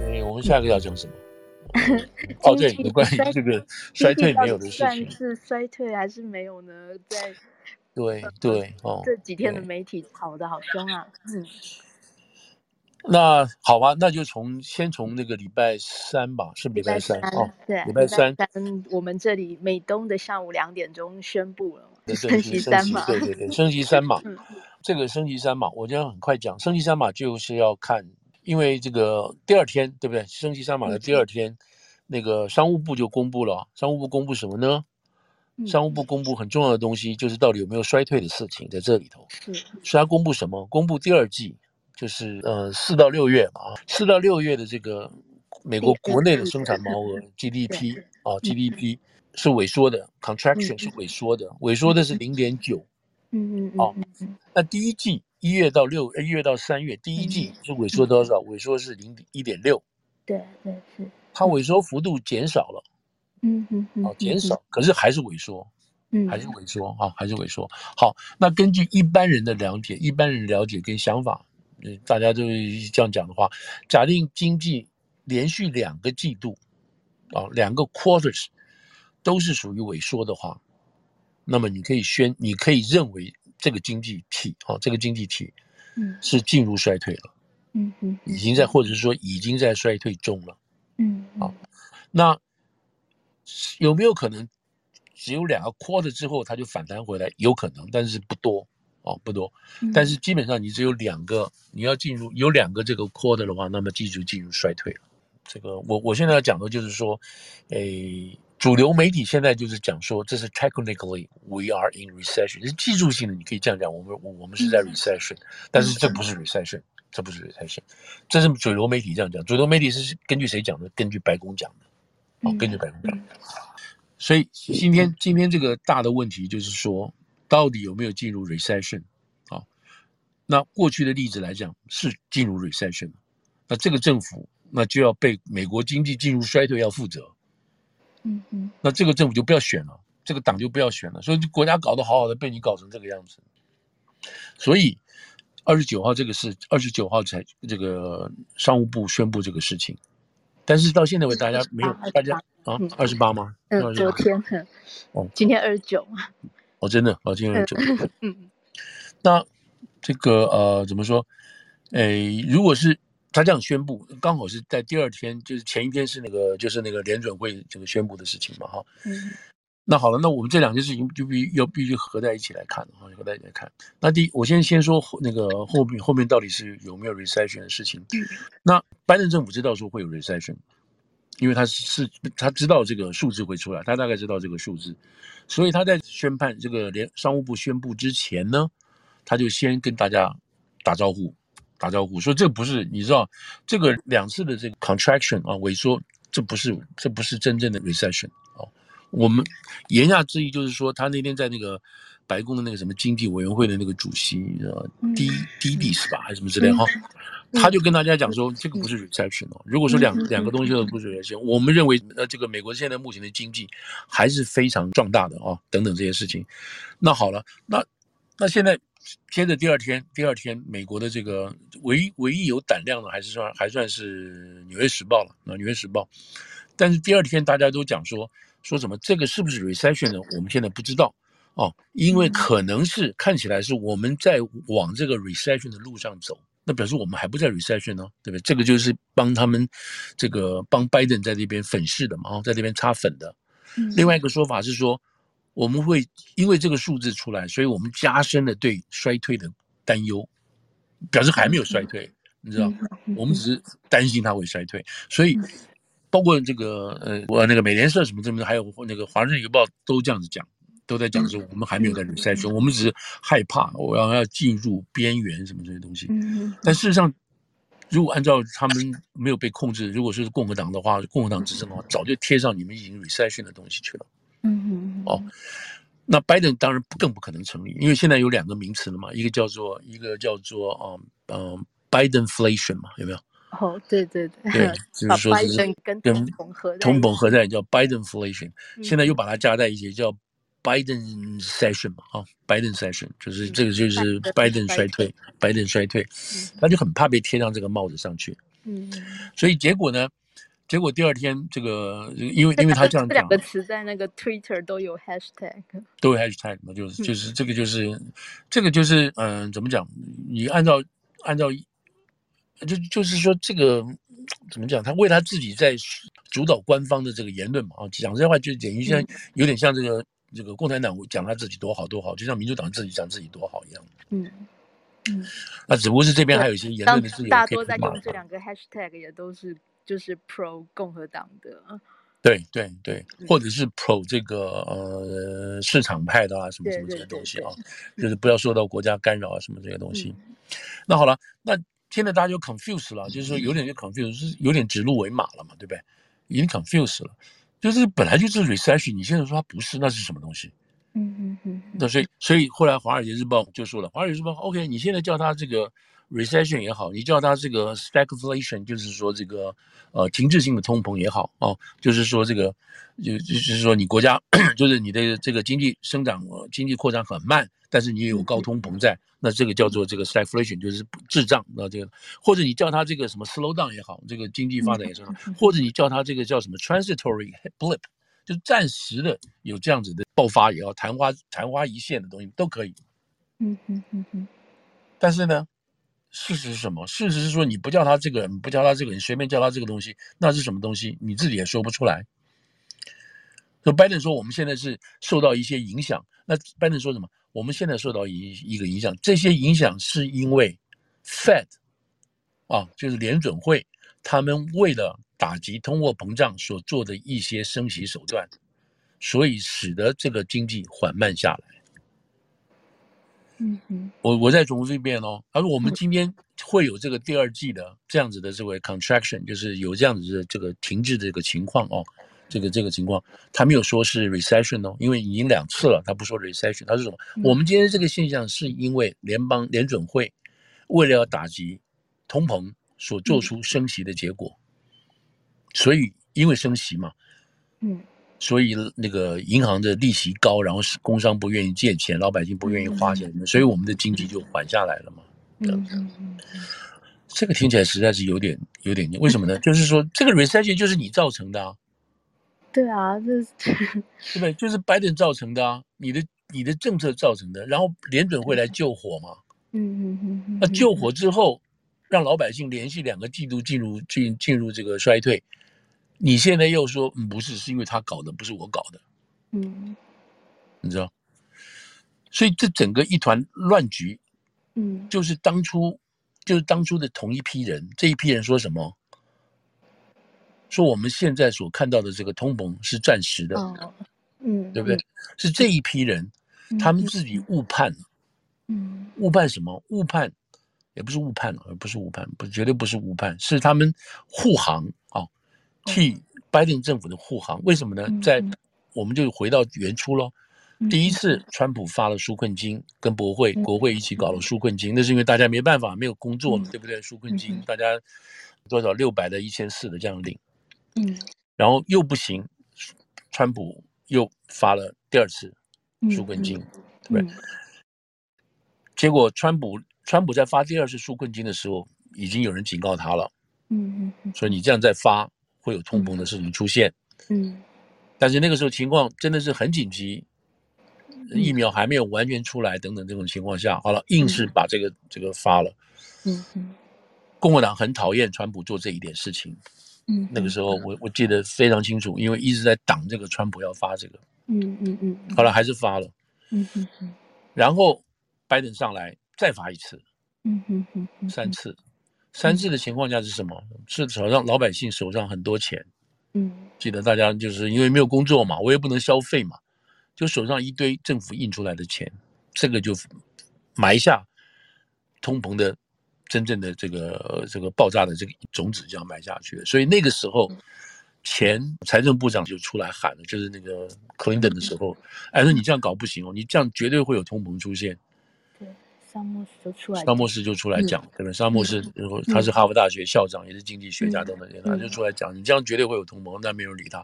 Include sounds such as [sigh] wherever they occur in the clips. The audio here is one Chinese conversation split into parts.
对，我们下一个要讲什么？[laughs] 哦，对，有关于，这个 [laughs] 衰退没有的事情是衰退还是没有呢？在对对哦，这几天的媒体吵得好凶啊。嗯，那好吧，那就从先从那个礼拜三吧，是礼拜三哦，对，礼拜三，我们这里美东的下午两点钟宣布了升级三码，对对对，升级三码。[laughs] 这个升级三码，我今天很快讲，升级三码就是要看。因为这个第二天，对不对？升级三码的第二天，嗯、那个商务部就公布了。商务部公布什么呢？嗯、商务部公布很重要的东西，就是到底有没有衰退的事情在这里头。是，所以他公布什么？公布第二季，就是呃四到六月嘛，四到六月的这个美国国内的生产毛额 GDP 啊 GDP 是萎缩的，contraction 是萎缩的，萎缩的是零点九。嗯嗯嗯。好，那第一季。一月到六，一月到三月，第一季是萎缩多少？萎缩是零点一点六。对对是。它萎缩幅度减少了。嗯嗯嗯。哦，减少，可是还是萎缩。嗯。还是萎缩啊，还是萎缩。好，那根据一般人的了解，一般人了解跟想法，嗯，大家都这样讲的话，假定经济连续两个季度，啊，两个 quarters 都是属于萎缩的话，那么你可以宣，你可以认为。这个经济体啊，这个经济体，嗯，是进入衰退了，嗯嗯，已经在或者是说已经在衰退中了，嗯，好，那有没有可能只有两个 quarter 之后它就反弹回来？有可能，但是不多哦，不多。但是基本上你只有两个，你要进入有两个这个 quarter 的话，那么记住进入衰退了。这个我我现在要讲的就是说，诶。主流媒体现在就是讲说，这是 technically we are in recession，是技术性的，你可以这样讲，我们我我们是在 recession，但是这不是 recession，这不是 recession，这是主流媒体这样讲。主流媒体是根据谁讲的？根据白宫讲的，哦，根据白宫讲的。所以今天今天这个大的问题就是说，到底有没有进入 recession？啊，那过去的例子来讲是进入 recession，那这个政府那就要被美国经济进入衰退要负责。嗯嗯，那这个政府就不要选了，这个党就不要选了，所以国家搞得好好的，被你搞成这个样子。所以二十九号这个事二十九号才这个商务部宣布这个事情，但是到现在为止大家没有大家啊二十八吗？嗯，昨天哦，今天二十九哦，真的哦，今天二十九。嗯，[laughs] 那这个呃怎么说？哎，如果是。他这样宣布，刚好是在第二天，就是前一天是那个，就是那个联准会这个宣布的事情嘛，哈。嗯。那好了，那我们这两件事情就必要必须合在一起来看，哈，合在一起来看。那第一，我先先说那个后面后面到底是有没有 recession 的事情。嗯。那拜登政府知道说会有 recession，因为他是他知道这个数字会出来，他大概知道这个数字，所以他在宣判这个联商务部宣布之前呢，他就先跟大家打招呼。打招呼说：“这不是你知道，这个两次的这个 contraction 啊，萎缩，这不是这不是真正的 recession 啊。我们言下之意就是说，他那天在那个白宫的那个什么经济委员会的那个主席啊，D D D 是吧，还是什么之类哈，他就跟大家讲说，这个不是 recession 哦。如果说两两个东西都不是 recession，我们认为呃，这个美国现在目前的经济还是非常壮大的啊，等等这些事情。那好了，那那现在。”接着第二天，第二天，美国的这个唯一唯一有胆量的，还是算还算是《纽约时报》了啊，《纽约时报》。但是第二天大家都讲说说什么这个是不是 recession 呢？我们现在不知道哦，因为可能是看起来是我们在往这个 recession 的路上走，那表示我们还不在 recession 呢，对不对？这个就是帮他们这个帮拜登在这边粉饰的嘛，哦，在这边擦粉的。另外一个说法是说。我们会因为这个数字出来，所以我们加深了对衰退的担忧，表示还没有衰退，你知道，我们只是担心它会衰退，所以包括这个呃，我那个美联社什么什么，还有那个华盛顿邮报都这样子讲，都在讲说我们还没有在 recession，我们只是害怕我要要进入边缘什么这些东西，但事实上，如果按照他们没有被控制，如果说是共和党的话，共和党执政的话，早就贴上你们已经 recession 的东西去了。嗯嗯哦，那拜登当然更不可能成立，因为现在有两个名词了嘛，一个叫做一个叫做嗯嗯，Bidenflation 嘛，有没有？哦，对对对，对，[laughs] 就是说是跟通膨合通膨合在叫 Bidenflation，现在又把它加在一起叫 Biden Session 嘛，啊，Biden Session 就是这个就是 biden 衰退，，biden 衰退，他就很怕被贴上这个帽子上去。嗯，所以结果呢？结果第二天，这个因为因为他这样讲，这两个词在那个 Twitter 都有 hashtag，都有 hashtag 嘛，就是就是这个就是这个就是嗯、呃，怎么讲？你按照按照就就是说这个怎么讲？他为他自己在主导官方的这个言论嘛，啊，讲这些话就等于像有点像这个、嗯、这个共产党讲他自己多好多好，就像民主党自己讲自己多好一样。嗯嗯，那只不过是这边还有一些言论的自由，大多在用这两个 hashtag 也都是。就是 pro 共和党的，对对对，或者是 pro 这个呃市场派的啊，什么什么这些东西啊，就是不要受到国家干扰啊，什么这些东西。那好了，那现在大家就 confuse 了，就是说有点就 confuse，是有点指鹿为马了嘛，对不对？已经 confuse 了，就是本来就是 recession，你现在说它不是，那是什么东西？嗯嗯嗯。那所以所以后来《华尔街日报》就说了，《华尔街日报》OK，你现在叫它这个。Recession 也好，你叫它这个 stagflation，就是说这个呃停滞性的通膨也好哦，就是说这个就就是说你国家 [coughs] 就是你的这个经济生长、经济扩张很慢，但是你也有高通膨在，那这个叫做这个 stagflation，就是滞胀。那这个或者你叫它这个什么 slow down 也好，这个经济发展也是，或者你叫它这个叫什么 transitory blip，就暂时的有这样子的爆发也好，昙花昙花一现的东西都可以。嗯嗯嗯嗯，但是呢？事实是什么？事实是说，你不叫他这个人，不叫他这个人，随便叫他这个东西，那是什么东西？你自己也说不出来。说拜登说，我们现在是受到一些影响。那拜登说什么？我们现在受到一一个影响，这些影响是因为 Fed 啊，就是联准会，他们为了打击通货膨胀所做的一些升息手段，所以使得这个经济缓慢下来。嗯哼，我我再重复一遍哦。他说我们今天会有这个第二季的这样子的这个 contraction，就是有这样子的这个停滞的这个情况哦。这个这个情况，他没有说是 recession 哦，因为已经两次了，他不说 recession，他是什么？我们今天这个现象是因为联邦联准会为了要打击通膨所做出升息的结果，所以因为升息嘛，嗯。所以那个银行的利息高，然后是工商不愿意借钱，老百姓不愿意花钱，嗯、所以我们的经济就缓下来了嘛。嗯这个听起来实在是有点有点，为什么呢？就是说这个 recession 就是你造成的啊。对啊，这是 [laughs] 对不对？就是拜登造成的啊，你的你的政策造成的，然后联准会来救火嘛。嗯嗯嗯。那救火之后，让老百姓连续两个季度进入进进入这个衰退。你现在又说，嗯，不是，是因为他搞的，不是我搞的，嗯，你知道，所以这整个一团乱局，嗯，就是当初，就是当初的同一批人，这一批人说什么？说我们现在所看到的这个通膨是暂时的，嗯，对不对？是这一批人，他们自己误判了，嗯，误判什么？误判，也不是误判了，而不是误判，不，绝对不是误判，是他们护航啊。替拜登政府的护航，为什么呢？在我们就回到原初喽。第一次，川普发了纾困金，跟国会国会一起搞了纾困金，那是因为大家没办法，没有工作嘛，对不对？纾困金大家多少？六百的、一千四的这样领，嗯，然后又不行，川普又发了第二次纾困金，对不对？结果川普川普在发第二次纾困金的时候，已经有人警告他了，嗯嗯，所以你这样再发。会有通膨的事情出现，嗯，但是那个时候情况真的是很紧急，疫苗还没有完全出来，等等这种情况下，好了，硬是把这个这个发了，嗯嗯，共和党很讨厌川普做这一点事情，嗯，那个时候我我记得非常清楚，因为一直在挡这个川普要发这个，嗯嗯嗯，好了，还是发了，嗯嗯嗯，然后拜登上来再发一次，嗯嗯嗯，三次。三次的情况下是什么？是手上老百姓手上很多钱，嗯，记得大家就是因为没有工作嘛，我也不能消费嘛，就手上一堆政府印出来的钱，这个就埋下通膨的真正的这个这个爆炸的这个种子，这样埋下去。所以那个时候，前财政部长就出来喊了，就是那个克林顿的时候，哎，说你这样搞不行哦，你这样绝对会有通膨出现。沙默斯就出来，沙默斯就出来讲，对吧？沙默斯，然后他是哈佛大学校长，也是经济学家等等，他就出来讲，你这样绝对会有同盟，但没有人理他。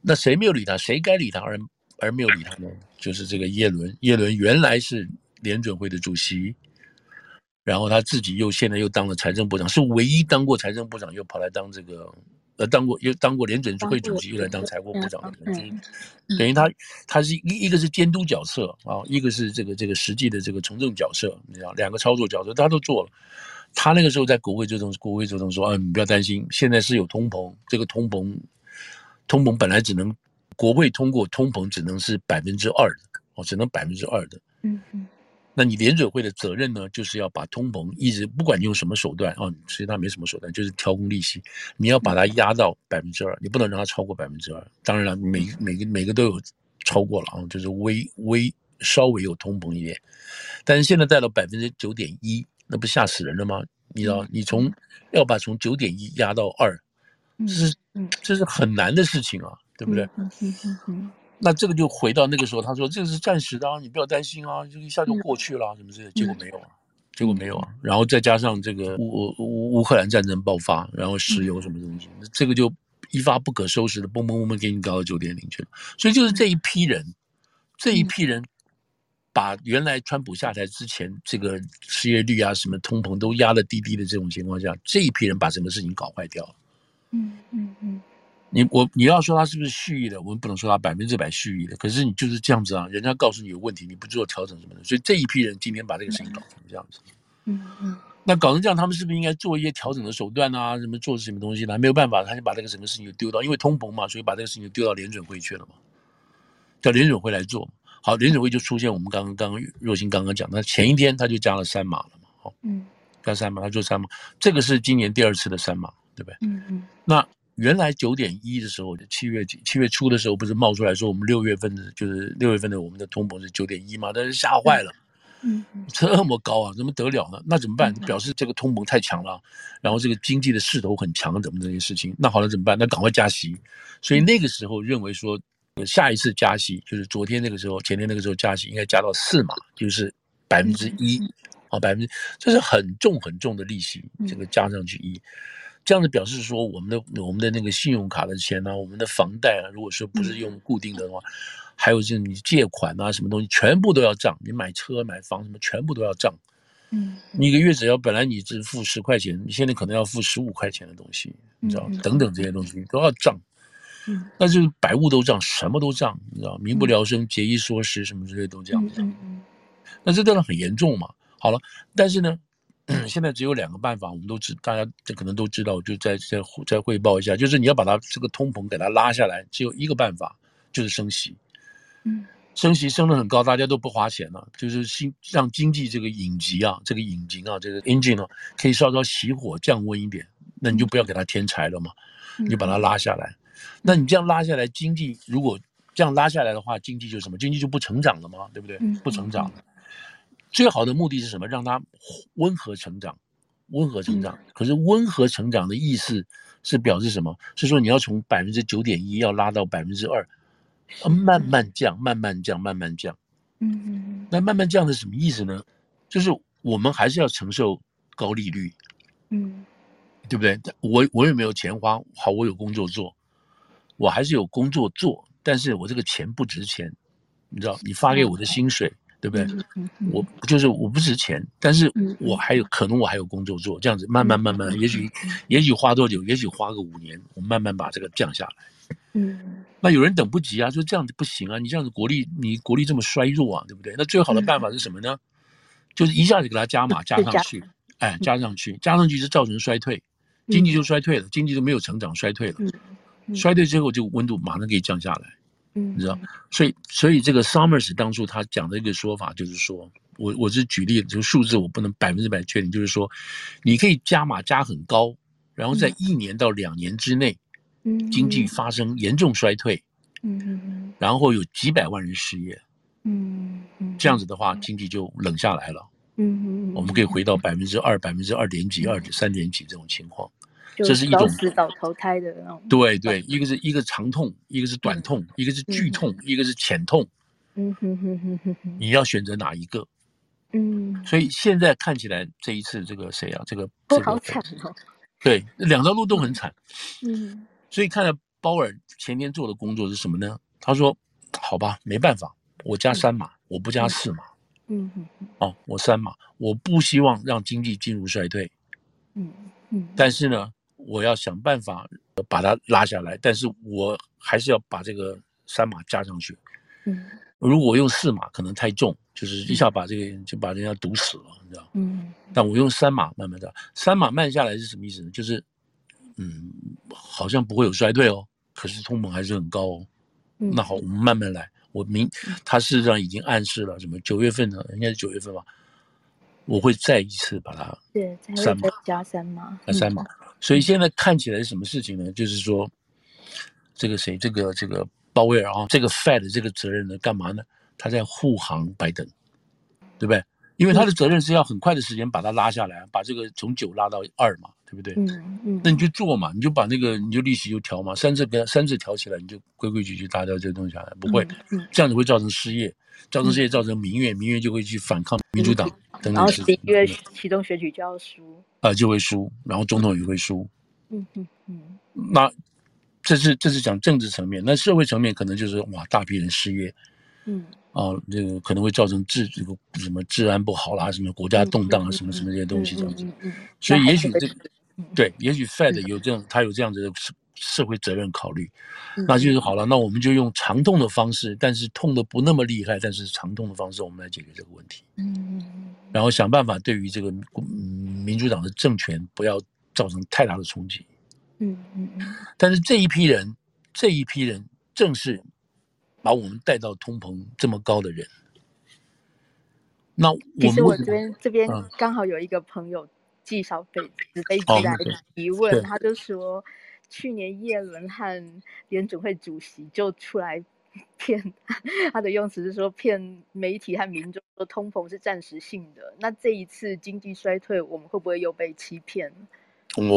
那谁没有理他？谁该理他而而没有理他呢？就是这个耶伦。耶伦原来是联准会的主席，然后他自己又现在又当了财政部长，是唯一当过财政部长又跑来当这个。呃，当过又当过联准会主席，又来当财务部长的人，就是等于他他是一一个是监督角色啊，一个是这个这个实际的这个从政角色，你知道，两个操作角色他都做了。他那个时候在国会这种，国会这种说啊，你不要担心，现在是有通膨，这个通膨通膨本来只能国会通过通膨只能是百分之二的哦，只能百分之二的。嗯嗯。那你联准会的责任呢，就是要把通膨一直不管用什么手段啊，其实它没什么手段，就是调控利息，你要把它压到百分之二，你不能让它超过百分之二。当然了，每每个每个都有超过了啊，就是微微稍微有通膨一点，但是现在带到百分之九点一，那不吓死人了吗？你知道，你从要把从九点一压到二，这是这是很难的事情啊，对不对？那这个就回到那个时候，他说这个是暂时的啊，你不要担心啊，就一下就过去了，什么之类的，结果没有啊，结果没有啊，然后再加上这个乌乌乌克兰战争爆发，然后石油什么东西，这个就一发不可收拾的，嘣嘣嘣嘣给你搞到九点零去了。所以就是这一批人，这一批人把原来川普下台之前这个失业率啊、什么通膨都压得低低的这种情况下，这一批人把整个事情搞坏掉了。嗯嗯嗯。你我你要说他是不是蓄意的，我们不能说他百分之百蓄意的。可是你就是这样子啊，人家告诉你有问题，你不做调整什么的，所以这一批人今天把这个事情搞成这样子。嗯嗯。那搞成这样，他们是不是应该做一些调整的手段啊？什么做什么东西呢？没有办法，他就把这个什么事情就丢到，因为通膨嘛，所以把这个事情就丢到联准会去了嘛，叫联准会来做。好，联准会就出现我们刚刚刚刚若星刚刚讲，那前一天他就加了三码了嘛。好，嗯，加三码，他做三码，这个是今年第二次的三码，对不对？嗯嗯。那。原来九点一的时候，七月几七月初的时候，不是冒出来说我们六月份的，就是六月份的我们的通膨是九点一嘛？但是吓坏了，嗯，这么高啊，怎么得了呢？那怎么办？表示这个通膨太强了，然后这个经济的势头很强，怎么这些事情？那好了，怎么办？那赶快加息。所以那个时候认为说，下一次加息就是昨天那个时候，前天那个时候加息应该加到四嘛，就是百分之一啊，百分之这是很重很重的利息，这个加上去一。这样子表示说，我们的我们的那个信用卡的钱啊，我们的房贷啊，如果说不是用固定的话，还有就是你借款啊，什么东西全部都要账。你买车买房什么全部都要账。嗯，你一个月只要本来你只付十块钱，你现在可能要付十五块钱的东西，你知道，等等这些东西都要账。嗯，那就是百物都账，什么都账，你知道，民不聊生，节衣缩食什么之类都这样子。嗯，那这当然很严重嘛。好了，但是呢。现在只有两个办法，我们都知，大家这可能都知道，就再再再汇报一下，就是你要把它这个通膨给它拉下来，只有一个办法，就是升息。嗯，升息升得很高，大家都不花钱了，就是新让经济这个引擎啊，这个引擎啊，这个 engine 啊，可以稍稍熄火降温一点，那你就不要给它添柴了嘛，你就把它拉下来。那你这样拉下来，经济如果这样拉下来的话，经济就什么？经济就不成长了嘛，对不对？不成长了。最好的目的是什么？让它温和成长，温和成长。可是温和成长的意思是表示什么？是说你要从百分之九点一要拉到百分之二，慢慢降，慢慢降，慢慢降。嗯嗯。那慢慢降是什么意思呢？就是我们还是要承受高利率，嗯，对不对？我我也没有钱花？好，我有工作做，我还是有工作做，但是我这个钱不值钱，你知道？你发给我的薪水。对不对？我就是我不值钱，但是我还有可能我还有工作做，这样子慢慢慢慢，也许也许花多久？也许花个五年，我慢慢把这个降下来。嗯，那有人等不及啊，说这样子不行啊，你这样子国力你国力这么衰弱啊，对不对？那最好的办法是什么呢？就是一下子给它加码加上去，哎，加上去，加上去就造成衰退，经济就衰退了，经济就没有成长，衰退了，衰退之后就温度马上可以降下来。你知道，所以所以这个 Summers 当初他讲的一个说法就是说，我我是举例，这个数字我不能百分之百确定，就是说，你可以加码加很高，然后在一年到两年之内，嗯，经济发生严重衰退，嗯，然后有几百万人失业，嗯，这样子的话，经济就冷下来了，嗯，我们可以回到百分之二、百分之二点几、二点三点几这种情况。这是一种死早投胎的那种。对对，一个是一个长痛，一个是短痛，一个是剧痛，一个是浅痛。嗯哼哼哼哼哼。你要选择哪一个？嗯。所以现在看起来，这一次这个谁啊？这个都好惨哦。对，两条路都很惨。嗯。所以看来鲍尔前天做的工作是什么呢？他说：“好吧，没办法，我加三码，我不加四码。嗯嗯嗯。哦，我三码，我不希望让经济进入衰退。嗯嗯。但是呢，我要想办法把它拉下来，但是我还是要把这个三码加上去。嗯。如果我用四码可能太重，就是一下把这个就把人家堵死了，你知道？嗯。但我用三码慢慢的，三码慢下来是什么意思呢？就是，嗯，好像不会有衰退哦，可是通膨还是很高哦。嗯。那好，我们慢慢来。我明，他事实上已经暗示了什么？九月份呢？应该是九月份吧。我会再一次把它对三码加三码，加三码。所以现在看起来是什么事情呢？就是说，这个谁，这个这个。鲍威尔啊，这个 Fed 的这个责任呢，干嘛呢？他在护航拜登，对不对？因为他的责任是要很快的时间把它拉下来，把这个从九拉到二嘛，对不对？嗯嗯。那你就做嘛，你就把那个你就利息就调嘛，三次跟三次调起来，你就规规矩矩达到这个东西下来，不会，这样子会造成失业，造成失业造成民怨，民怨就会去反抗民主党。然后十一月启动选举就要输啊，就会输，然后总统也会输。嗯嗯嗯。那。这是这是讲政治层面，那社会层面可能就是哇，大批人失业，嗯，啊，这个可能会造成治这个什么治安不好啦，什么国家动荡啊，什么什么这些东西这样子。所以也许这个对，也许 Fed 有这样，他有这样子的社社会责任考虑，那就是好了，那我们就用长痛的方式，但是痛的不那么厉害，但是长痛的方式，我们来解决这个问题。嗯，然后想办法对于这个民主党的政权不要造成太大的冲击。嗯嗯嗯，但是这一批人，这一批人正是把我们带到通膨这么高的人。那我其实我这边这边刚好有一个朋友寄小飞纸飞机来提问，他就说，去年叶伦和联准会主席就出来 [laughs] 骗，他的用词是说骗媒体和民众说通膨是暂时性的。那这一次经济衰退，我们会不会又被欺骗？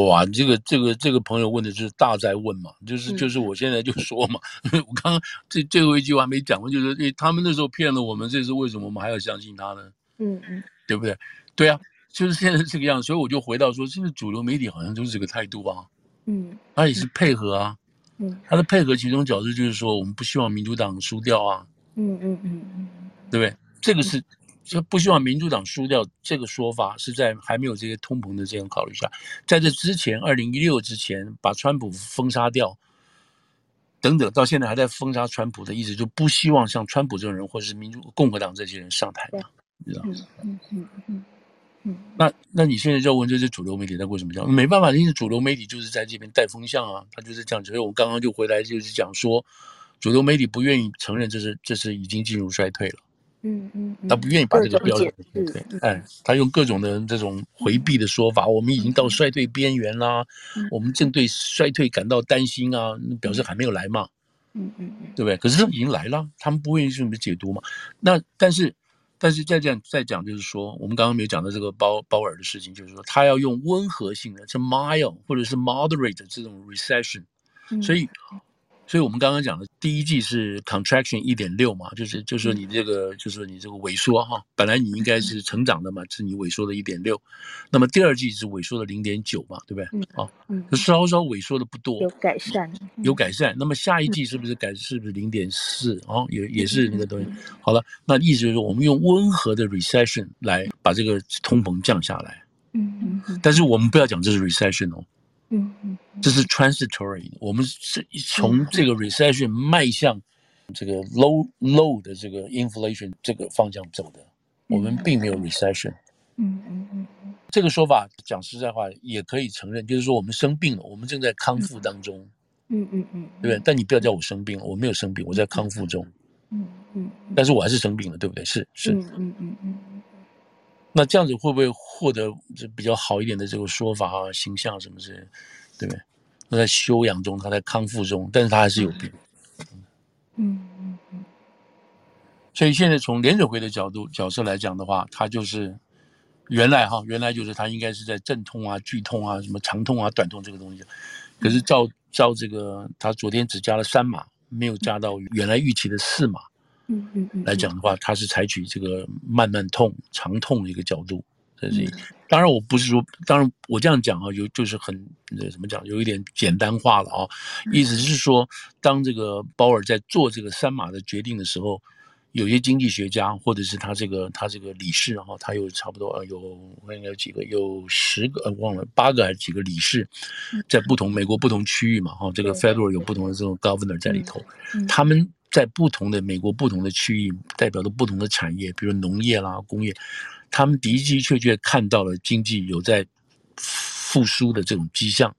哇，这个这个这个朋友问的就是大哉问嘛，就是就是我现在就说嘛，嗯、[laughs] 我刚刚这最后一句话没讲完，就是诶他们那时候骗了我们，这是为什么我们还要相信他呢？嗯嗯，对不对？对啊，就是现在这个样，所以我就回到说，现在主流媒体好像就是这个态度啊，嗯，他也是配合啊，嗯，他的配合其中角度就是说，我们不希望民主党输掉啊，嗯嗯嗯嗯，对不对？这个是。就不希望民主党输掉这个说法，是在还没有这些通膨的这样考虑下，在这之前，二零一六之前把川普封杀掉，等等，到现在还在封杀川普的意思，就不希望像川普这种人，或者是民主共和党这些人上台嘛，你知道吗？嗯嗯嗯嗯。那那你现在就问这些主流媒体在为什么这样？没办法，因为主流媒体就是在这边带风向啊，他就是这样。所以我刚刚就回来就是讲说，主流媒体不愿意承认这是这是已经进入衰退了。嗯嗯，他不愿意把这个标准，对，哎，他用各种的这种回避的说法，我们已经到衰退边缘啦，我们正对衰退感到担心啊，表示还没有来嘛，嗯嗯嗯，对不对？可是已经来了，他们不愿意这么解读嘛。那但是，但是再这样再讲，就是说，我们刚刚没有讲到这个鲍鲍尔的事情，就是说他要用温和性的，是 mild 或者是 moderate 这种 recession，所以。所以我们刚刚讲的第一季是 contraction 一点六嘛，就是就是说你这个就是你这个萎缩哈，本来你应该是成长的嘛，是你萎缩的一点六，那么第二季是萎缩的零点九嘛，对不对？嗯，哦，嗯，稍稍萎缩的不多，有改善，有改善。那么下一季是不是改？是不是零点四？哦，也也是那个东西。好了，那意思就是我们用温和的 recession 来把这个通膨降下来。嗯嗯，但是我们不要讲这是 recession 哦。嗯嗯，这是 transitory，我们是从这个 recession 迈向这个 low low 的这个 inflation 这个方向走的，我们并没有 recession。嗯嗯嗯，这个说法讲实在话也可以承认，就是说我们生病了，我们正在康复当中。嗯嗯嗯，对不对？但你不要叫我生病了，我没有生病，我在康复中。嗯嗯，但是我还是生病了，对不对？是是。嗯嗯嗯嗯。那这样子会不会获得这比较好一点的这个说法啊、形象什么之类的，对不对？他在休养中，他在康复中，但是他还是有病。嗯嗯嗯。所以现在从联准会的角度角色来讲的话，他就是原来哈，原来就是他应该是在阵痛啊、剧痛啊、什么长痛啊、短痛这个东西，可是照照这个，他昨天只加了三码，没有加到原来预期的四码。嗯嗯嗯，来讲的话，他是采取这个慢慢痛、长痛的一个角度，这是。当然，我不是说，当然我这样讲啊，有就是很怎么讲，有一点简单化了啊。意思是说，当这个鲍尔在做这个三马的决定的时候，有些经济学家或者是他这个他这个理事，然后他有差不多有我应该有几个，有十个呃忘了八个还是几个理事，在不同美国不同区域嘛哈，这个 federal 有不同的这种 governor 在里头，他们在不同的美国不同的区域代表着不同的产业，比如农业啦、工业，他们的的确确看到了经济有在复苏的这种迹象。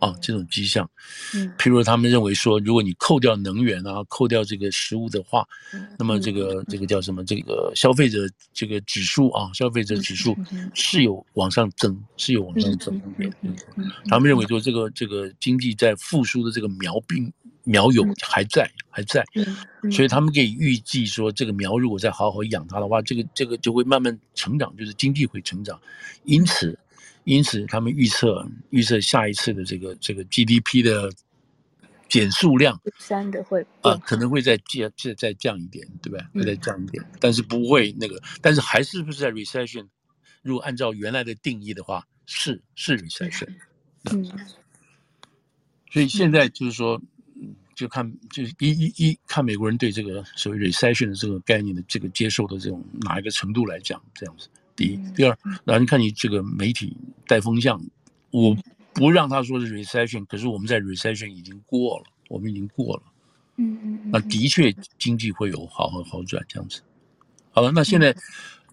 啊，这种迹象，嗯，譬如他们认为说，如果你扣掉能源啊，扣掉这个食物的话，那么这个这个叫什么？这个消费者这个指数啊，消费者指数是有往上增，是有往上增他们认为说，这个这个经济在复苏的这个苗病苗有还在还在，所以他们可以预计说，这个苗如果再好好养它的话，这个这个就会慢慢成长，就是经济会成长，因此。因此，他们预测预测下一次的这个这个 GDP 的减速量，三的会啊，可能会再降再再降一点，对不对？会再降一点，嗯、但是不会那个，但是还是不是在 recession？如果按照原来的定义的话，是是 recession。嗯，所以现在就是说，就看就一一一看美国人对这个所谓 recession 的这个概念的这个接受的这种哪一个程度来讲，这样子。第一，第二，然后你看你这个媒体带风向，我不让他说是 recession，可是我们在 recession 已经过了，我们已经过了，嗯嗯，那的确经济会有好好好转这样子。好了，那现在《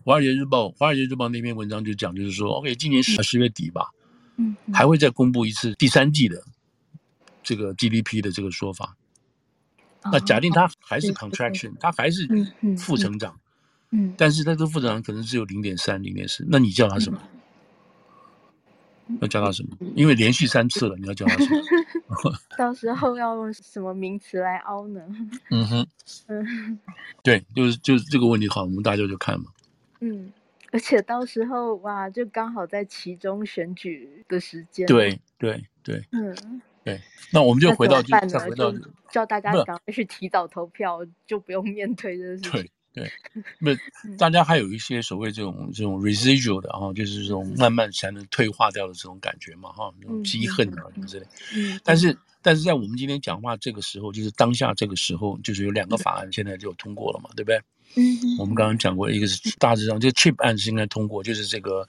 华尔街日报》《华尔街日报》那篇文章就讲，就是说，OK，今年十十月底吧，嗯，还会再公布一次第三季的这个 GDP 的这个说法。那假定它还是 contraction，它还是负成长。嗯，但是它的负增长可能只有零点三、零点四，那你叫它什么？嗯、要叫它什么？因为连续三次了，你要叫它什么？[laughs] 到时候要用什么名词来凹呢？[laughs] 嗯哼，嗯，[laughs] 对，就是就是这个问题，好，我们大家就看嘛。嗯，而且到时候哇，就刚好在其中选举的时间。对对对，嗯，对，那我们就回到就再回到叫大家赶快去提早投票，就不用面对这个事情。对。对，那大家还有一些所谓这种这种 residual 的哈，就是这种慢慢才能退化掉的这种感觉嘛哈，那种积恨啊什么之类。嗯，但是但是在我们今天讲话这个时候，就是当下这个时候，就是有两个法案现在就通过了嘛，对不对？嗯，我们刚刚讲过，一个是大致上这个 chip 案是应该通过，就是这个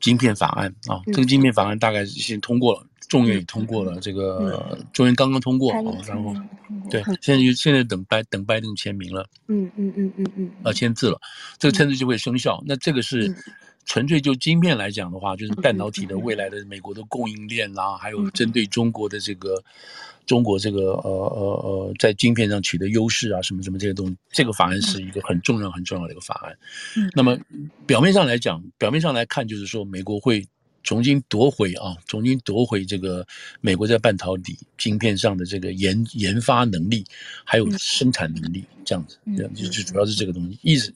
晶片法案啊，这个晶片法案大概已经通过了。众院也通过了，这个众院刚刚通过啊，然后对，现在就现在等拜等拜登签名了，嗯嗯嗯嗯嗯，啊签字了，这个签字就会生效。那这个是纯粹就晶片来讲的话，就是半导体的未来的美国的供应链啦，还有针对中国的这个中国这个呃呃呃在晶片上取得优势啊，什么什么这些东西，这个法案是一个很重要很重要的一个法案。那么表面上来讲，表面上来看就是说美国会。重新夺回啊，重新夺回这个美国在半导体晶片上的这个研研发能力，还有生产能力，这样子，这样就主要是这个东西。意思，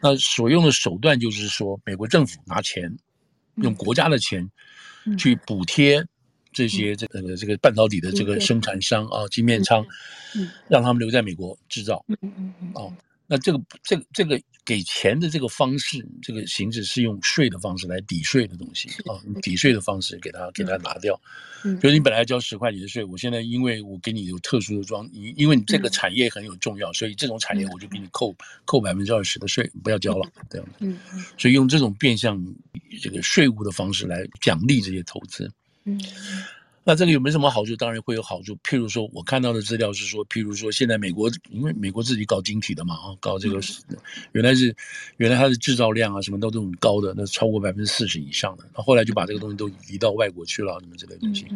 那所用的手段就是说，美国政府拿钱，用国家的钱去补贴这些这个这个半导体的这个生产商啊，晶片商，让他们留在美国制造，啊。那这个这个这个给钱的这个方式，这个形式是用税的方式来抵税的东西啊，抵税的方式给他给他拿掉。嗯，就是你本来交十块钱的税，我现在因为我给你有特殊的装，因因为你这个产业很有重要，所以这种产业我就给你扣扣百分之二十的税，不要交了，这样。嗯嗯。所以用这种变相这个税务的方式来奖励这些投资。嗯。那这个有没有什么好处？当然会有好处。譬如说，我看到的资料是说，譬如说，现在美国因为美国自己搞晶体的嘛，啊，搞这个，原来是原来它的制造量啊，什么都这种高的，那超过百分之四十以上的。那后来就把这个东西都移到外国去了，什么之类东西。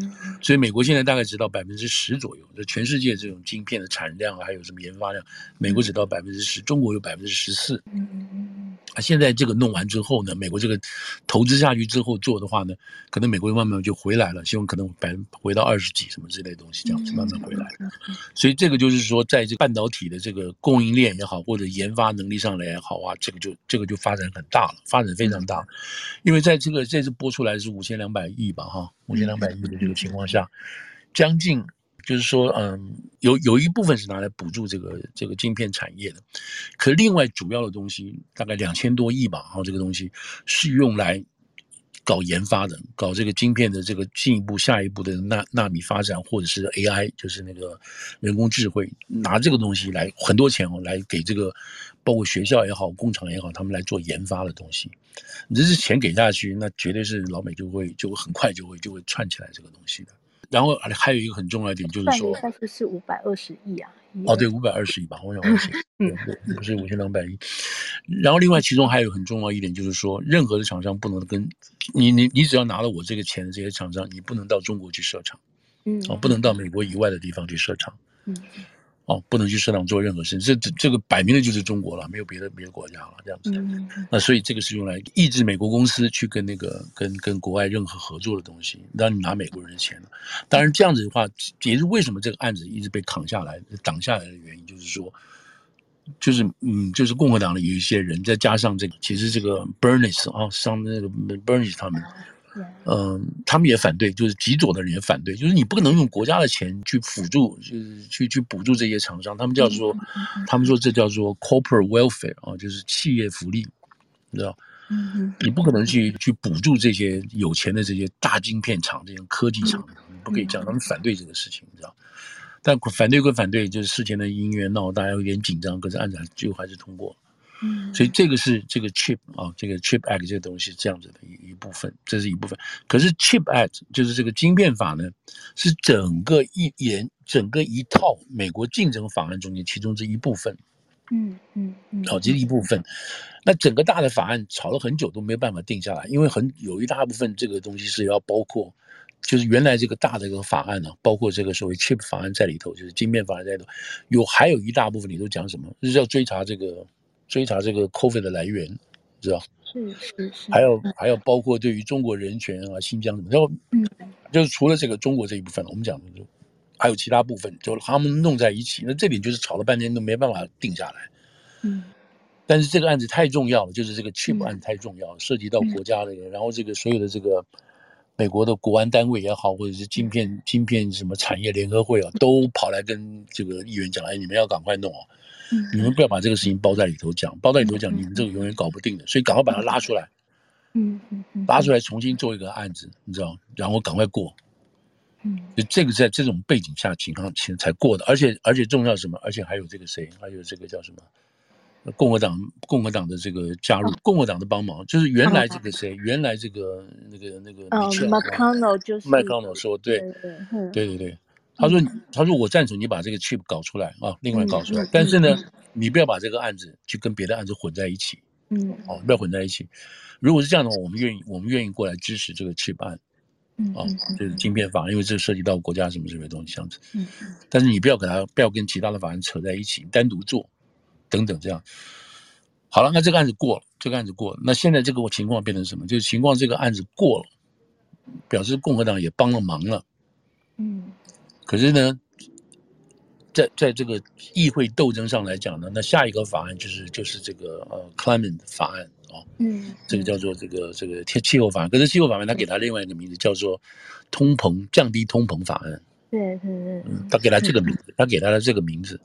所以美国现在大概只到百分之十左右。就全世界这种晶片的产量还有什么研发量，美国只到百分之十，中国有百分之十四。啊，现在这个弄完之后呢，美国这个投资下去之后做的话呢，可能美国慢慢就回来了，希望可能百。回到二十几什么之类的东西，这样子慢慢回来。所以这个就是说，在这个半导体的这个供应链也好，或者研发能力上来也好啊，这个就这个就发展很大了，发展非常大。因为在这个这次播出来是五千两百亿吧，哈，五千两百亿的这个情况下，将近就是说，嗯，有有一部分是拿来补助这个这个晶片产业的，可另外主要的东西大概两千多亿吧，哈，这个东西是用来。搞研发的，搞这个晶片的这个进一步下一步的纳纳米发展，或者是 AI，就是那个人工智慧，拿这个东西来很多钱哦，来给这个包括学校也好，工厂也好，他们来做研发的东西。你这是钱给下去，那绝对是老美就会就会很快就会就会串起来这个东西的。然后还有一个很重要一点就是说，算是是五百二十亿啊。哦，对，五百二十亿吧，我想我想，[laughs] 对对，不是五千两百亿。然后另外其中还有很重要一点就是说，任何的厂商不能跟你你你只要拿了我这个钱的这些厂商，你不能到中国去设厂，嗯，哦，不能到美国以外的地方去设厂，嗯。哦，不能去社党做任何事情，这这这个摆明了就是中国了，没有别的别的国家了，这样子。嗯，那所以这个是用来抑制美国公司去跟那个跟跟国外任何合作的东西，让你拿美国人的钱。当然这样子的话，也是为什么这个案子一直被扛下来、挡下来的原因，就是说，就是嗯，就是共和党的有一些人，再加上这个，其实这个 Bernie 啊，上那个 Bernie 他们。嗯，他们也反对，就是极左的人也反对，就是你不可能用国家的钱去辅助，就是去去补助这些厂商。他们叫做，他们说这叫做 corporate welfare 啊，就是企业福利，你知道？嗯，你不可能去去补助这些有钱的这些大晶片厂、这些科技厂，你不可以这样。他们反对这个事情，你知道？但反对归反对，就是事前的音乐闹，大家有点紧张，可是案子最后还是通过了。嗯，所以这个是这个 Chip 啊，这个 Chip Act 这个东西是这样子的一一部分，这是一部分。可是 Chip Act 就是这个晶片法呢，是整个一研整个一套美国竞争法案中间其中之一部分。嗯嗯嗯，好，这是一部分。那整个大的法案吵了很久都没有办法定下来，因为很有一大部分这个东西是要包括，就是原来这个大的一个法案呢，包括这个所谓 Chip 法案在里头，就是晶片法案在里头，有还有一大部分里头讲什么，就是要追查这个。追查这个 COVID 的来源，知道？是是是。还有还有包括对于中国人权啊、新疆什么，然后嗯，就是除了这个中国这一部分，我们讲的就还有其他部分，就他们弄在一起，那这点就是吵了半天都没办法定下来。嗯。但是这个案子太重要了，就是这个 Chip 案太重要了，涉及到国家的人，然后这个所有的这个美国的国安单位也好，或者是晶片晶片什么产业联合会啊，都跑来跟这个议员讲，哎，你们要赶快弄啊。你们不要把这个事情包在里头讲，包在里头讲，你们这个永远搞不定的，所以赶快把它拉出来，嗯嗯嗯，拉出来重新做一个案子，你知道，然后赶快过，嗯，就这个在这种背景下情况前才过的，而且而且重要什么？而且还有这个谁？还有这个叫什么？共和党共和党的这个加入，共和党的帮忙，就是原来这个谁？原来这个那个那个哦，McConnell 就是麦康诺说，对对对对。他说：“他说我赞成你把这个 chip 搞出来啊，另外搞出来。嗯、但是呢，嗯、你不要把这个案子去跟别的案子混在一起。嗯，哦，不要混在一起。如果是这样的话，我们愿意，我们愿意过来支持这个 chip 案。嗯，啊，就是晶片法，因为这涉及到国家什么什么东西这样子。嗯，但是你不要给他，不要跟其他的法案扯在一起，单独做，等等这样。好了，那这个案子过了，这个案子过了。那现在这个情况变成什么？就是情况这个案子过了，表示共和党也帮了忙了。嗯。”可是呢，在在这个议会斗争上来讲呢，那下一个法案就是就是这个呃 Climate 法案啊，嗯，这个叫做这个这个气气候法案。可是气候法案他给他另外一个名字叫做通膨降低通膨法案。对对对，嗯，他给他这个名字，他给他的这个名字，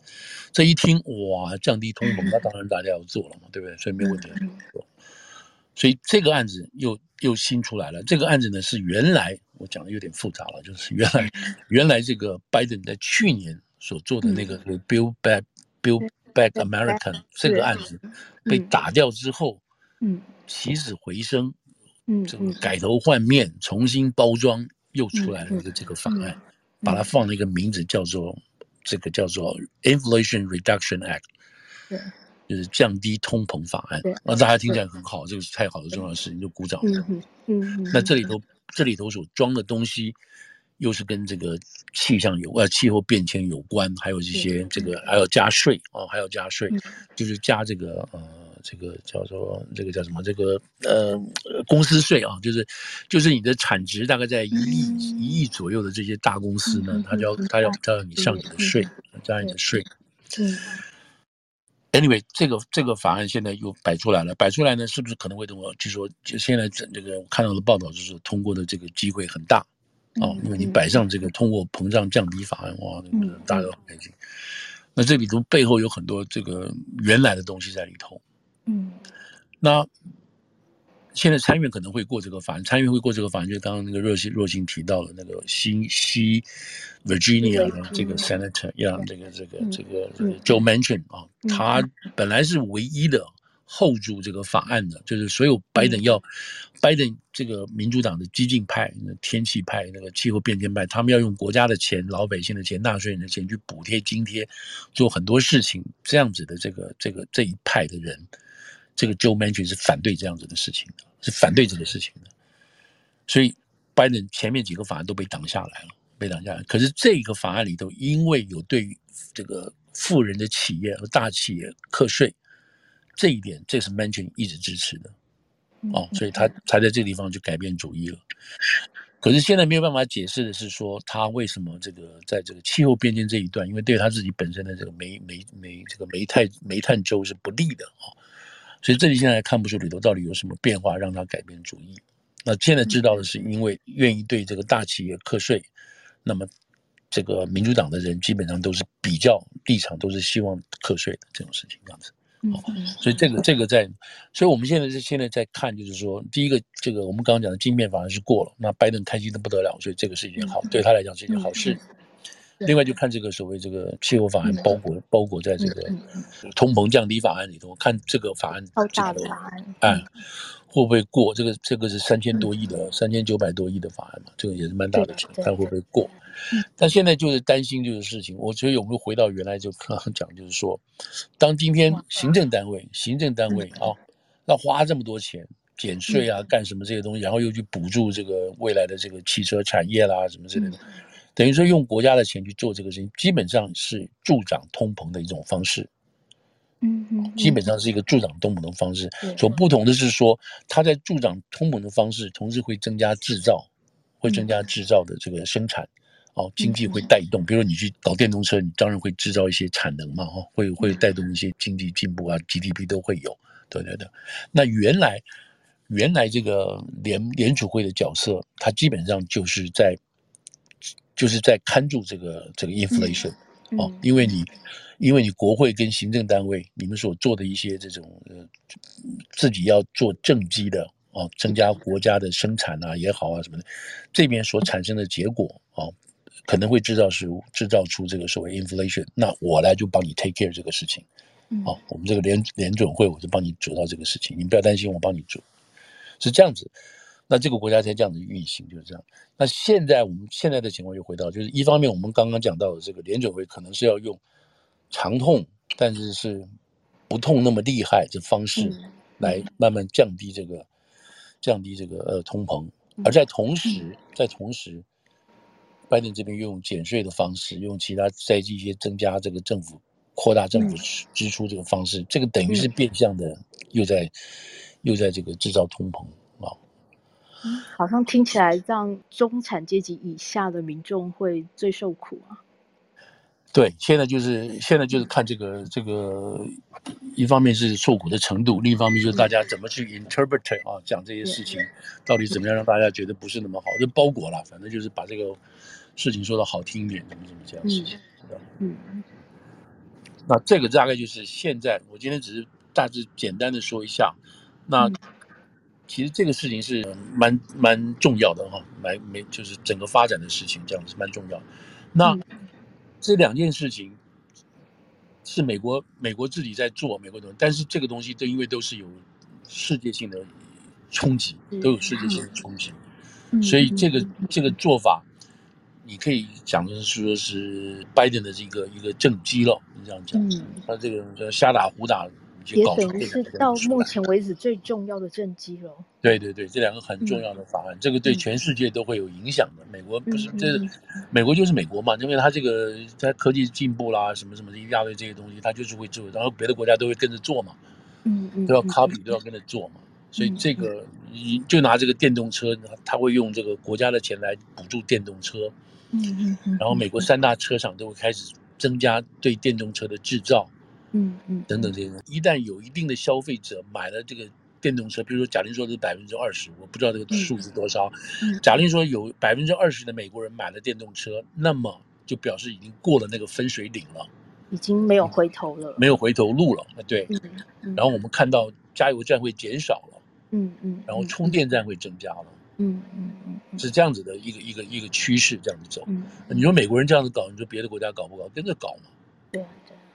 这一听哇，降低通膨，那当然大家要做了嘛，对不对？所以没问题。所以这个案子又又新出来了。这个案子呢是原来。我讲的有点复杂了，就是原来原来这个拜登在去年所做的那个 Build Back Build Back America 这个案。子被打掉之后，嗯，起死回生，嗯，这个改头换面，重新包装，又出来了一个这个法案，把它放了一个名字叫做这个叫做 Inflation Reduction Act，对，就是降低通膨法案。那大家听起来很好，这个是太好的重要的事情，就鼓掌。嗯嗯，那这里。头。这里头所装的东西，又是跟这个气象有呃气候变迁有关，还有这些这个还要加税啊，还要加税，就是加这个呃这个叫做这个叫什么这个呃公司税啊，就是就是你的产值大概在一亿一亿左右的这些大公司呢，他就要他要他要你上你的税，加你的税。嗯。Anyway，这个这个法案现在又摆出来了，摆出来呢，是不是可能会通过？据说就现在这这个我看到的报道就是通过的这个机会很大，哦，因为你摆上这个通货膨胀降低法案，哇，那个大家都很开心。那这里头背后有很多这个原来的东西在里头，嗯，那现在参院可能会过这个法案，参院会过这个法案，就是刚刚那个若星若星提到的那个新西 Virginia 的这个 Senator，呀，这个这个这个 Joe Manchin 啊，他本来是唯一的 hold 住这个法案的，就是所有拜登要拜登这个民主党的激进派、天气派、那个气候变迁派，他们要用国家的钱、老百姓的钱、纳税人的钱去补贴津贴，做很多事情，这样子的这个这个这一派的人。这个 Joe Manchin 是反对这样子的事情的，是反对这个事情的，所以拜登前面几个法案都被挡下来了，被挡下来。可是这个法案里头，因为有对于这个富人的企业和大企业课税这一点，这是 Manchin 一直支持的，哦，所以他才在这个地方就改变主意了。可是现在没有办法解释的是说，他为什么这个在这个气候变迁这一段，因为对他自己本身的这个煤煤煤这个煤炭煤炭州是不利的啊。所以这里现在看不出里头到底有什么变化，让他改变主意。那现在知道的是，因为愿意对这个大企业课税，那么这个民主党的人基本上都是比较立场，都是希望课税的这种事情，这样子。所以这个这个在，所以我们现在是现在在看，就是说，第一个，这个我们刚刚讲的晶片法案是过了，那拜登开心的不得了，所以这个是一件好，对他来讲是一件好事。另外就看这个所谓这个气候法案包裹包裹在这个通膨降低法案里头，看这个法案超大的法案，哎，会不会过？这个这个是三千多亿的三千九百多亿的法案嘛，这个也是蛮大的钱，看会不会过。但现在就是担心就是事情，我觉得有没有回到原来就刚刚讲，就是说，当今天行政单位行政单位啊，要花这么多钱减税啊，干什么这些东西，然后又去补助这个未来的这个汽车产业啦什么之类的。等于说用国家的钱去做这个事情，基本上是助长通膨的一种方式。嗯嗯，基本上是一个助长通膨的方式。所不同的是说，它在助长通膨的方式，同时会增加制造，会增加制造的这个生产，哦，经济会带动。比如说你去搞电动车，你当然会制造一些产能嘛，哈，会会带动一些经济进步啊，GDP 都会有。对对对。那原来原来这个联联储会的角色，它基本上就是在。就是在看住这个这个 inflation，嗯嗯、哦，因为你因为你国会跟行政单位你们所做的一些这种呃自己要做政绩的哦，增加国家的生产啊也好啊什么的，这边所产生的结果哦，可能会制造出制造出这个所谓 inflation，那我来就帮你 take care 这个事情，哦，我们这个联联准会我就帮你做到这个事情，你不要担心，我帮你做，是这样子。那这个国家才这样子运行，就是这样。那现在我们现在的情况又回到，就是一方面我们刚刚讲到的这个联准会可能是要用长痛，但是是不痛那么厉害的方式来慢慢降低这个降低这个呃通膨，而在同时在同时，拜登这边用减税的方式，用其他在一些增加这个政府扩大政府支出这个方式，这个等于是变相的又在又在这个制造通膨。好像听起来让中产阶级以下的民众会最受苦啊。对，现在就是现在就是看这个这个，一方面是受苦的程度，另一方面就是大家怎么去 interpret 啊，讲这些事情到底怎么样让大家觉得不是那么好，就包裹了，反正就是把这个事情说的好听一点，怎么怎么这样事情。那这个大概就是现在，我今天只是大致简单的说一下，那。其实这个事情是蛮蛮重要的哈，蛮没就是整个发展的事情，这样子蛮重要。那这两件事情是美国美国自己在做，美国东西，但是这个东西都因为都是有世界性的冲击，都有世界性的冲击，所以这个这个做法，你可以讲的是说是拜登的这个一个政绩了，你这样讲，他这个叫瞎打胡打。也等于是到目前为止最重要的政绩了。对对对，这两个很重要的法案，嗯、这个对全世界都会有影响的。美国不是，嗯、这美国就是美国嘛，因为它这个在科技进步啦，什么什么一大堆这些东西，它就是会做，然后别的国家都会跟着做嘛，嗯嗯，都要 copy，都要跟着做嘛。所以这个，你就拿这个电动车，它会用这个国家的钱来补助电动车，嗯嗯，然后美国三大车厂都会开始增加对电动车的制造。嗯嗯，等等这些东西，一旦有一定的消费者买了这个电动车，比如说贾玲说是百分之二十，我不知道这个数字多少。嗯，假定说有百分之二十的美国人买了电动车，那么就表示已经过了那个分水岭了，已经没有回头了，没有回头路了。对，然后我们看到加油站会减少了，嗯嗯，然后充电站会增加了，嗯嗯嗯，是这样子的一个一个一个趋势这样子走。嗯，你说美国人这样子搞，你说别的国家搞不搞？跟着搞嘛。对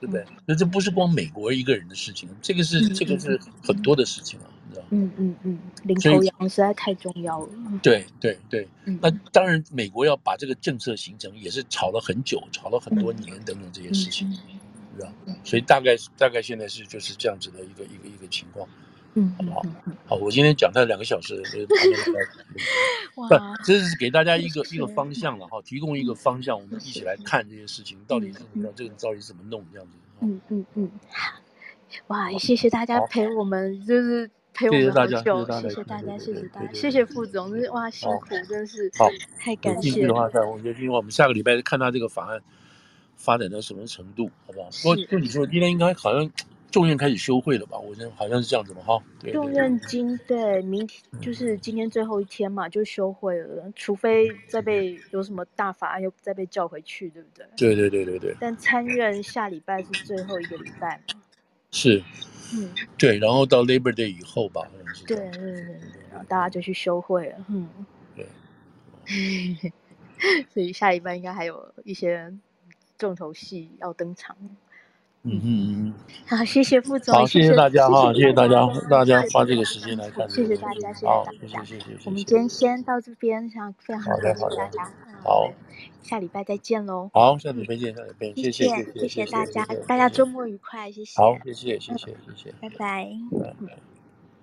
对不对？那这不是光美国一个人的事情，这个是这个是很多的事情啊，你知道嗯嗯嗯，领头羊实在太重要了。对对对，那当然，美国要把这个政策形成，也是吵了很久，吵了很多年等等这些事情，是吧？所以大概大概现在是就是这样子的一个一个一个情况。嗯，好不好？好，我今天讲他两个小时，[laughs] 不，这是给大家一个一个方向了哈，提供一个方向，我们一起来看这些事情到底是怎么样，这个到底怎么弄这样子。嗯嗯嗯，好，哇，谢谢大家陪我们，就是陪我们很久，谢谢大家，谢谢大家，谢谢大家，谢谢副总，就是哇辛苦，真是好，太感谢。的话，我觉得今天我们下个礼拜看他这个法案发展到什么程度，好不好？不过就你说，今天应该好像。众院开始休会了吧？我觉得好像是这样子嘛，哈。众院今对明天就是今天最后一天嘛，就休会了，除非再被有什么大法案又再被叫回去，对不对？对对对对对。但参院下礼拜是最后一个礼拜嘛？是，嗯，对，然后到 Labor Day 以后吧，好像是。对对对对，然后大家就去休会了，嗯。对。[laughs] 所以下礼拜应该还有一些重头戏要登场。嗯嗯嗯，好，谢谢副总，好，谢谢大家哈，谢谢大家，大家花这个时间来看，谢谢大家，谢谢大家，谢谢谢谢。我们今天先到这边，想非常感谢大家，好，下礼拜再见喽，好，下礼拜见，下礼拜见，谢谢，谢谢大家，大家周末愉快，谢谢，好，谢谢谢谢谢谢，拜拜。